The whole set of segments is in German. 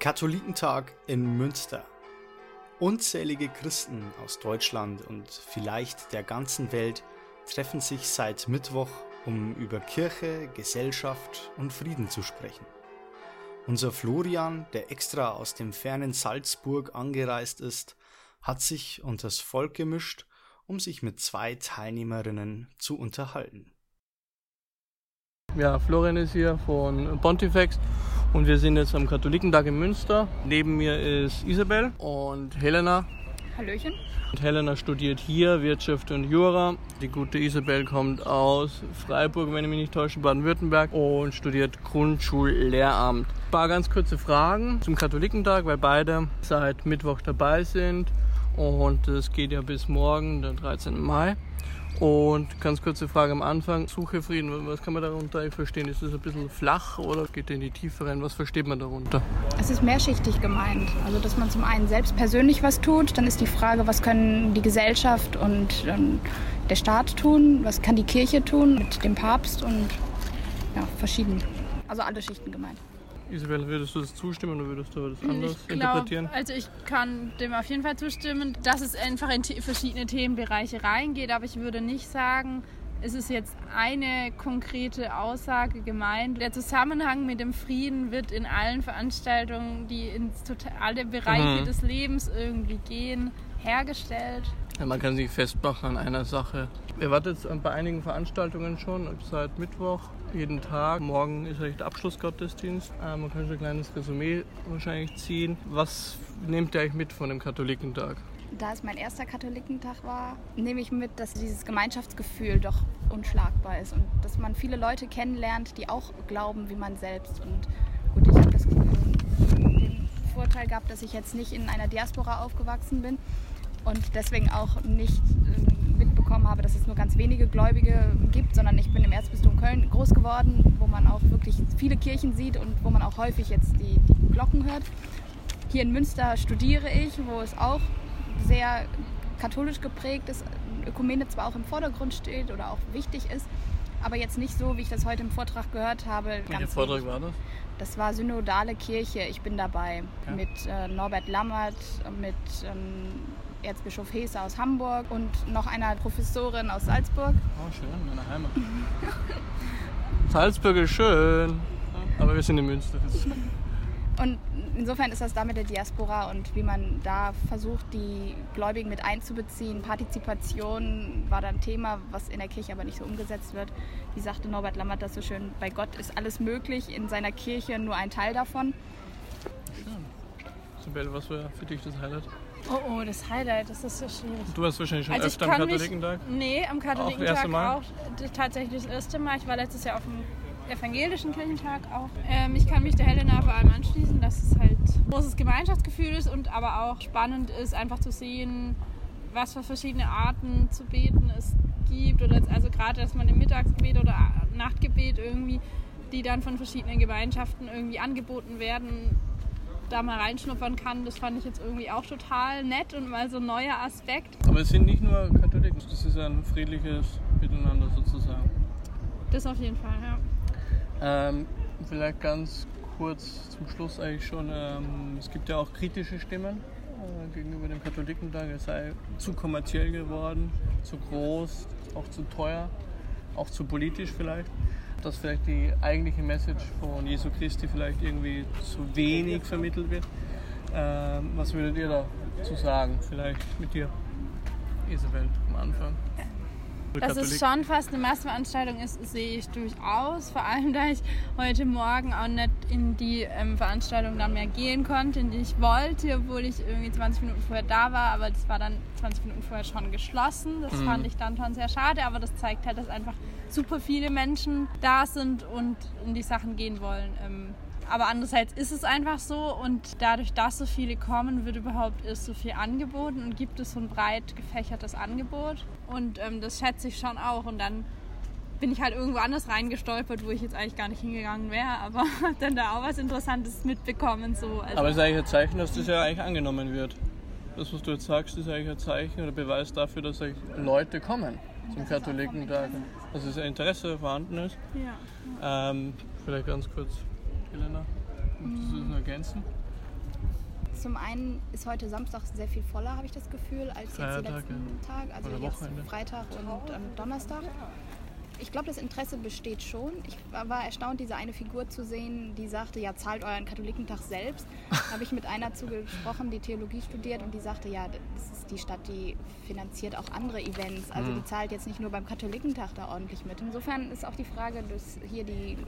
Katholikentag in Münster. Unzählige Christen aus Deutschland und vielleicht der ganzen Welt treffen sich seit Mittwoch, um über Kirche, Gesellschaft und Frieden zu sprechen. Unser Florian, der extra aus dem fernen Salzburg angereist ist, hat sich unters Volk gemischt, um sich mit zwei Teilnehmerinnen zu unterhalten. Ja, Florian ist hier von Pontifex und wir sind jetzt am Katholikentag in Münster. Neben mir ist Isabel und Helena. Hallöchen. Und Helena studiert hier Wirtschaft und Jura. Die gute Isabel kommt aus Freiburg, wenn ich mich nicht täusche, Baden-Württemberg und studiert Grundschullehramt. Ein paar ganz kurze Fragen zum Katholikentag, weil beide seit Mittwoch dabei sind. Und es geht ja bis morgen, den 13. Mai. Und ganz kurze Frage am Anfang. Suche Frieden, was kann man darunter verstehen? Ist das ein bisschen flach oder geht in die Tiefe rein? Was versteht man darunter? Es ist mehrschichtig gemeint. Also, dass man zum einen selbst persönlich was tut. Dann ist die Frage, was können die Gesellschaft und ähm, der Staat tun? Was kann die Kirche tun mit dem Papst? Und ja, verschieden. Also alle Schichten gemeint. Isabel, würdest du das zustimmen oder würdest du das anders ich glaub, interpretieren? Also ich kann dem auf jeden Fall zustimmen, dass es einfach in verschiedene Themenbereiche reingeht, aber ich würde nicht sagen, es ist jetzt eine konkrete Aussage gemeint. Der Zusammenhang mit dem Frieden wird in allen Veranstaltungen, die in alle Bereiche mhm. des Lebens irgendwie gehen, hergestellt. Man kann sich festmachen an einer Sache. Ihr wartet bei einigen Veranstaltungen schon seit Mittwoch, jeden Tag. Morgen ist der Abschlussgottesdienst. Äh, man kann schon ein kleines Resümee wahrscheinlich ziehen. Was nehmt ihr eigentlich mit von dem Katholikentag? Da es mein erster Katholikentag war, nehme ich mit, dass dieses Gemeinschaftsgefühl doch unschlagbar ist und dass man viele Leute kennenlernt, die auch glauben wie man selbst. Und gut, ich habe das den Vorteil gehabt, dass ich jetzt nicht in einer Diaspora aufgewachsen bin und deswegen auch nicht ähm, mitbekommen habe, dass es nur ganz wenige Gläubige gibt, sondern ich bin im Erzbistum Köln groß geworden, wo man auch wirklich viele Kirchen sieht und wo man auch häufig jetzt die, die Glocken hört. Hier in Münster studiere ich, wo es auch sehr katholisch geprägt ist, Ökumene zwar auch im Vordergrund steht oder auch wichtig ist, aber jetzt nicht so, wie ich das heute im Vortrag gehört habe. Welcher Vortrag war das? Das war Synodale Kirche. Ich bin dabei okay. mit äh, Norbert Lammert, mit ähm, Erzbischof Hese aus Hamburg und noch einer Professorin aus Salzburg. Oh, schön, meine Heimat. Salzburg ist schön, aber wir sind in Münster. Und insofern ist das da mit der Diaspora und wie man da versucht, die Gläubigen mit einzubeziehen. Partizipation war dann Thema, was in der Kirche aber nicht so umgesetzt wird. Wie sagte Norbert Lammert das so schön, bei Gott ist alles möglich, in seiner Kirche nur ein Teil davon. Schön. Isabel, was war für dich das Highlight? Oh, oh, das Highlight, das ist so schwierig. Du warst wahrscheinlich schon also öfter am Katholikentag? Mich, nee, am Katholikentag auch, auch, tatsächlich das erste Mal. Ich war letztes Jahr auf dem evangelischen Kirchentag auch. Ähm, ich kann mich der Helena vor allem anschließen, dass es halt ein großes Gemeinschaftsgefühl ist und aber auch spannend ist, einfach zu sehen, was für verschiedene Arten zu beten es gibt. Oder also gerade, dass man im Mittagsgebet oder Nachtgebet irgendwie, die dann von verschiedenen Gemeinschaften irgendwie angeboten werden, da mal reinschnuppern kann, das fand ich jetzt irgendwie auch total nett und mal so ein neuer Aspekt. Aber es sind nicht nur Katholiken, das ist ein friedliches Miteinander sozusagen. Das auf jeden Fall, ja. Ähm, vielleicht ganz kurz zum Schluss eigentlich schon, ähm, es gibt ja auch kritische Stimmen äh, gegenüber dem Katholikentag, er sei zu kommerziell geworden, zu groß, auch zu teuer, auch zu politisch vielleicht dass vielleicht die eigentliche Message von Jesu Christi vielleicht irgendwie zu wenig vermittelt wird. Ähm, was würdet ihr dazu sagen? Vielleicht mit dir, Isabel, am Anfang. Dass es schon fast eine Massenveranstaltung ist, sehe ich durchaus. Vor allem, da ich heute Morgen auch nicht in die ähm, Veranstaltung dann mehr gehen konnte, in die ich wollte, obwohl ich irgendwie 20 Minuten vorher da war. Aber das war dann 20 Minuten vorher schon geschlossen. Das mhm. fand ich dann schon sehr schade. Aber das zeigt halt, dass einfach super viele Menschen da sind und in die Sachen gehen wollen. Ähm, aber andererseits ist es einfach so und dadurch, dass so viele kommen, wird überhaupt erst so viel angeboten und gibt es so ein breit gefächertes Angebot. Und ähm, das schätze ich schon auch. Und dann bin ich halt irgendwo anders reingestolpert, wo ich jetzt eigentlich gar nicht hingegangen wäre, aber dann da auch was Interessantes mitbekommen. So. Also aber es ist eigentlich ein Zeichen, dass das ja eigentlich angenommen wird. Das, was du jetzt sagst, ist eigentlich ein Zeichen oder Beweis dafür, dass Leute kommen zum Katholikentag. Dass es ein Interesse vorhanden ist. Ja. Ähm, vielleicht ganz kurz Helena, möchtest du das ergänzen? Zum einen ist heute Samstag sehr viel voller, habe ich das Gefühl, als jetzt die letzten ja. Tage, also Oder jetzt Wochenende. Freitag und ähm, Donnerstag. Ich glaube, das Interesse besteht schon. Ich war erstaunt, diese eine Figur zu sehen, die sagte, ja, zahlt euren Katholikentag selbst. Da habe ich mit einer zugesprochen, die Theologie studiert und die sagte, ja, das ist die Stadt, die finanziert auch andere Events. Also die zahlt jetzt nicht nur beim Katholikentag da ordentlich mit. Insofern ist auch die Frage, dass hier die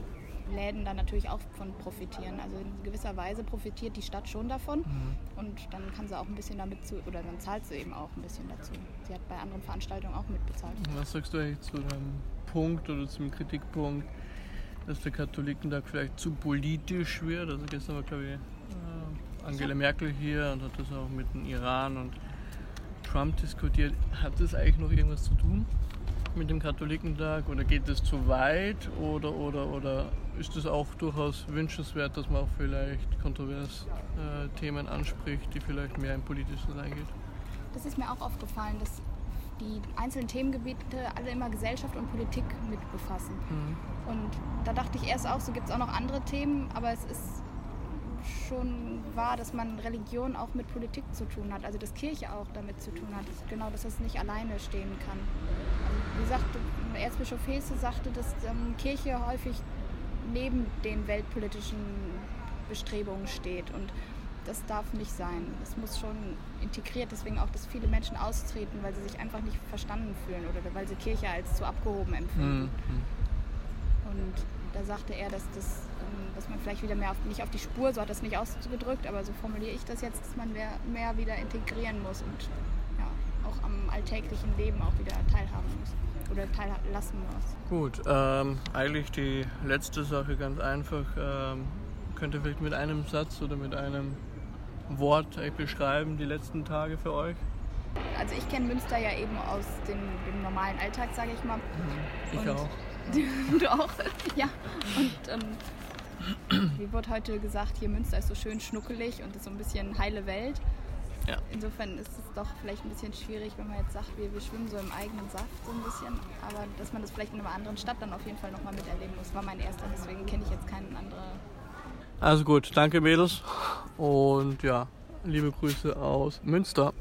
Läden dann natürlich auch von profitieren. Also in gewisser Weise profitiert die Stadt schon davon und dann kann sie auch ein bisschen damit zu, oder dann zahlt sie eben auch ein bisschen dazu. Sie hat bei anderen Veranstaltungen auch mitbezahlt. Was sagst du eigentlich zu dem Punkt oder zum Kritikpunkt, dass der Katholikentag vielleicht zu politisch wird? Also gestern war, glaube ich, äh, Angela Merkel hier und hat das auch mit dem Iran und Trump diskutiert. Hat das eigentlich noch irgendwas zu tun mit dem Katholikentag oder geht es zu weit oder, oder, oder ist es auch durchaus wünschenswert, dass man auch vielleicht kontrovers äh, Themen anspricht, die vielleicht mehr in politisches reingeht? Das ist mir auch aufgefallen, dass die einzelnen Themengebiete alle immer Gesellschaft und Politik mit befassen. Und da dachte ich erst auch, so gibt es auch noch andere Themen, aber es ist schon wahr, dass man Religion auch mit Politik zu tun hat, also dass Kirche auch damit zu tun hat. Genau, dass es nicht alleine stehen kann. Wie gesagt, Erzbischof Hesse sagte, dass ähm, Kirche häufig neben den weltpolitischen Bestrebungen steht und das darf nicht sein. Es muss schon integriert, deswegen auch, dass viele Menschen austreten, weil sie sich einfach nicht verstanden fühlen oder weil sie Kirche als zu abgehoben empfinden. Und da sagte er, dass, das, ähm, dass man vielleicht wieder mehr auf, nicht auf die Spur, so hat das nicht ausgedrückt, aber so formuliere ich das jetzt, dass man mehr, mehr wieder integrieren muss und auch am alltäglichen Leben auch wieder teilhaben muss oder teillassen muss. Gut, ähm, eigentlich die letzte Sache ganz einfach. Ähm, könnt ihr vielleicht mit einem Satz oder mit einem Wort beschreiben, die letzten Tage für euch? Also ich kenne Münster ja eben aus dem, dem normalen Alltag, sage ich mal. Ich Und- auch. Du auch? Ja. Und ähm, wie wurde heute gesagt, hier Münster ist so schön schnuckelig und ist so ein bisschen heile Welt. Ja. Insofern ist es doch vielleicht ein bisschen schwierig, wenn man jetzt sagt, wir, wir schwimmen so im eigenen Saft so ein bisschen. Aber dass man das vielleicht in einer anderen Stadt dann auf jeden Fall nochmal miterleben muss, war mein erster. Deswegen kenne ich jetzt keinen anderen. Also gut, danke Mädels und ja, liebe Grüße aus Münster.